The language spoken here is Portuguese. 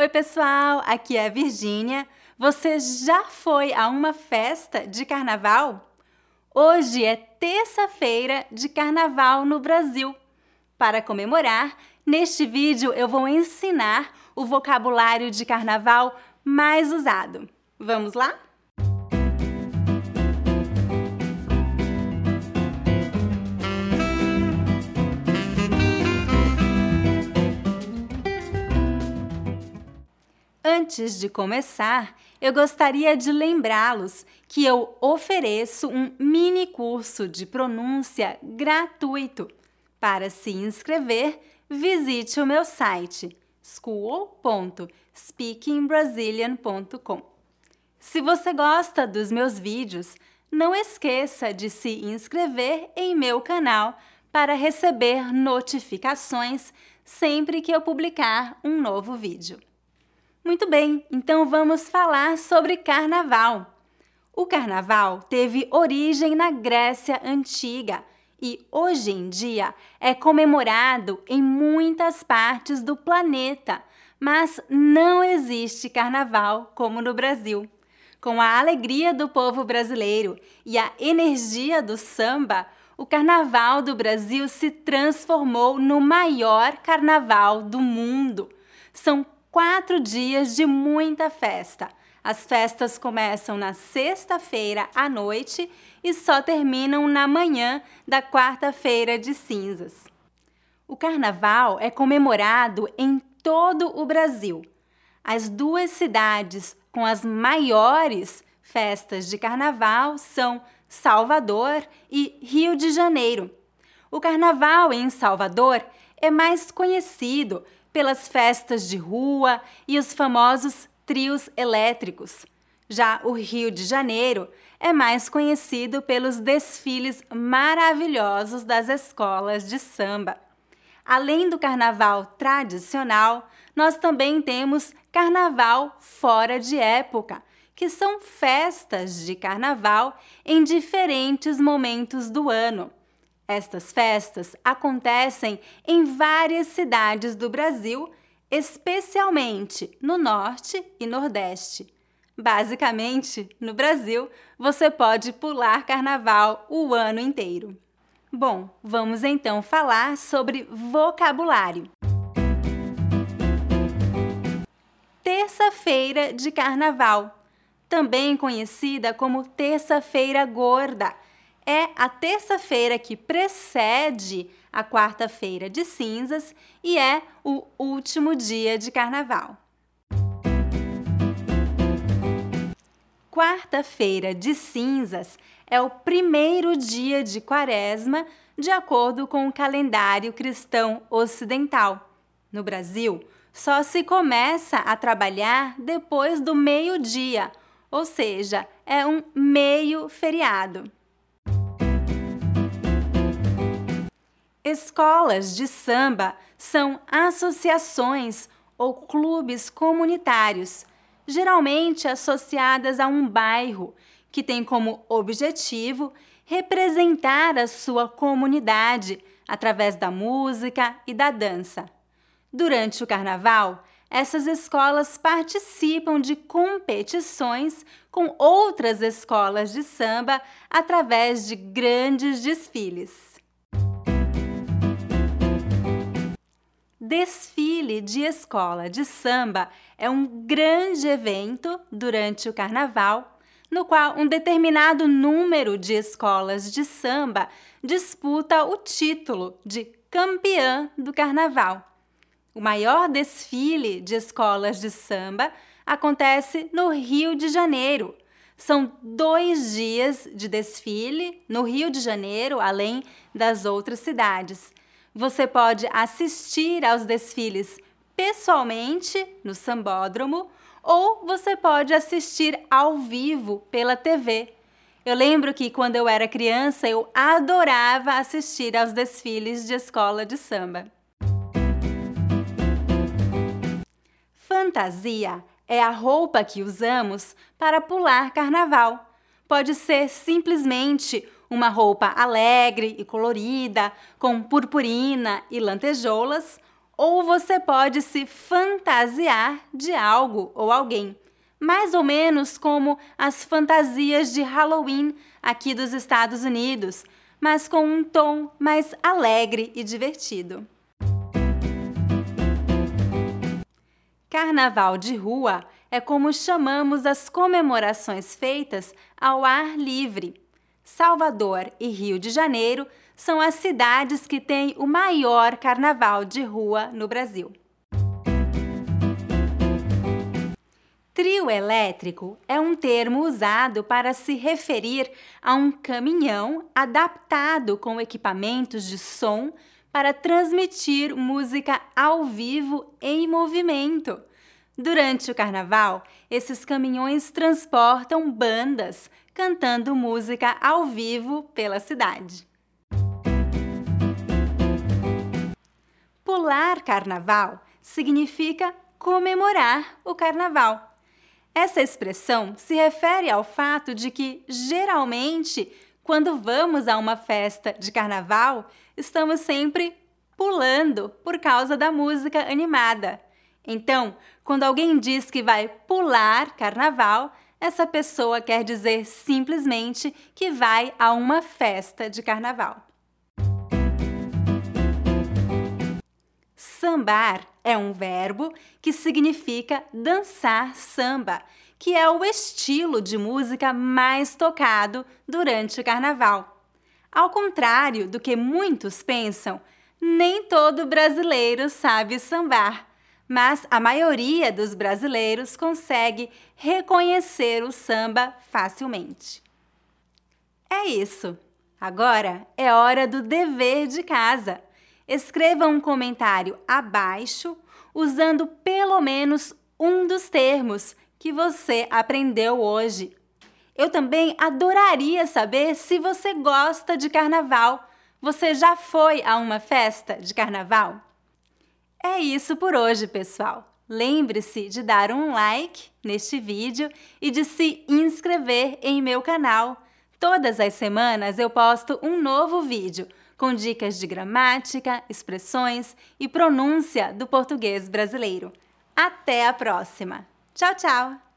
Oi, pessoal, aqui é a Virgínia. Você já foi a uma festa de carnaval? Hoje é terça-feira de carnaval no Brasil. Para comemorar, neste vídeo eu vou ensinar o vocabulário de carnaval mais usado. Vamos lá? Antes de começar, eu gostaria de lembrá-los que eu ofereço um mini curso de pronúncia gratuito. Para se inscrever, visite o meu site school.speakingbrasilian.com. Se você gosta dos meus vídeos, não esqueça de se inscrever em meu canal para receber notificações sempre que eu publicar um novo vídeo. Muito bem, então vamos falar sobre carnaval. O carnaval teve origem na Grécia Antiga e hoje em dia é comemorado em muitas partes do planeta, mas não existe carnaval como no Brasil. Com a alegria do povo brasileiro e a energia do samba, o carnaval do Brasil se transformou no maior carnaval do mundo. São quatro dias de muita festa. As festas começam na sexta-feira à noite e só terminam na manhã da quarta-feira de cinzas. O carnaval é comemorado em todo o Brasil. As duas cidades com as maiores festas de carnaval são Salvador e Rio de Janeiro. O carnaval em Salvador é mais conhecido pelas festas de rua e os famosos trios elétricos. Já o Rio de Janeiro é mais conhecido pelos desfiles maravilhosos das escolas de samba. Além do carnaval tradicional, nós também temos carnaval fora de época, que são festas de carnaval em diferentes momentos do ano. Estas festas acontecem em várias cidades do Brasil, especialmente no Norte e Nordeste. Basicamente, no Brasil, você pode pular carnaval o ano inteiro. Bom, vamos então falar sobre vocabulário. Terça-feira de carnaval, também conhecida como terça-feira gorda é a terça-feira que precede a quarta-feira de cinzas e é o último dia de carnaval. Quarta-feira de cinzas é o primeiro dia de quaresma, de acordo com o calendário cristão ocidental. No Brasil, só se começa a trabalhar depois do meio-dia, ou seja, é um meio feriado. Escolas de samba são associações ou clubes comunitários, geralmente associadas a um bairro, que tem como objetivo representar a sua comunidade através da música e da dança. Durante o carnaval, essas escolas participam de competições com outras escolas de samba através de grandes desfiles. Desfile de escola de samba é um grande evento durante o carnaval, no qual um determinado número de escolas de samba disputa o título de campeã do carnaval. O maior desfile de escolas de samba acontece no Rio de Janeiro. São dois dias de desfile no Rio de Janeiro, além das outras cidades. Você pode assistir aos desfiles pessoalmente no sambódromo ou você pode assistir ao vivo pela TV. Eu lembro que quando eu era criança eu adorava assistir aos desfiles de escola de samba. Fantasia é a roupa que usamos para pular carnaval. Pode ser simplesmente uma roupa alegre e colorida, com purpurina e lantejoulas, ou você pode se fantasiar de algo ou alguém, mais ou menos como as fantasias de Halloween aqui dos Estados Unidos, mas com um tom mais alegre e divertido. Carnaval de rua é como chamamos as comemorações feitas ao ar livre. Salvador e Rio de Janeiro são as cidades que têm o maior carnaval de rua no Brasil. Trio elétrico é um termo usado para se referir a um caminhão adaptado com equipamentos de som para transmitir música ao vivo em movimento. Durante o carnaval, esses caminhões transportam bandas cantando música ao vivo pela cidade. Pular carnaval significa comemorar o carnaval. Essa expressão se refere ao fato de que, geralmente, quando vamos a uma festa de carnaval, estamos sempre pulando por causa da música animada. Então, quando alguém diz que vai pular carnaval, essa pessoa quer dizer simplesmente que vai a uma festa de carnaval. Sambar é um verbo que significa dançar samba, que é o estilo de música mais tocado durante o carnaval. Ao contrário do que muitos pensam, nem todo brasileiro sabe sambar, mas a maioria dos brasileiros consegue reconhecer o samba facilmente. É isso. Agora é hora do dever de casa. Escreva um comentário abaixo usando pelo menos um dos termos que você aprendeu hoje. Eu também adoraria saber se você gosta de carnaval. Você já foi a uma festa de carnaval? É isso por hoje, pessoal. Lembre-se de dar um like neste vídeo e de se inscrever em meu canal. Todas as semanas eu posto um novo vídeo com dicas de gramática, expressões e pronúncia do português brasileiro. Até a próxima! Tchau, tchau!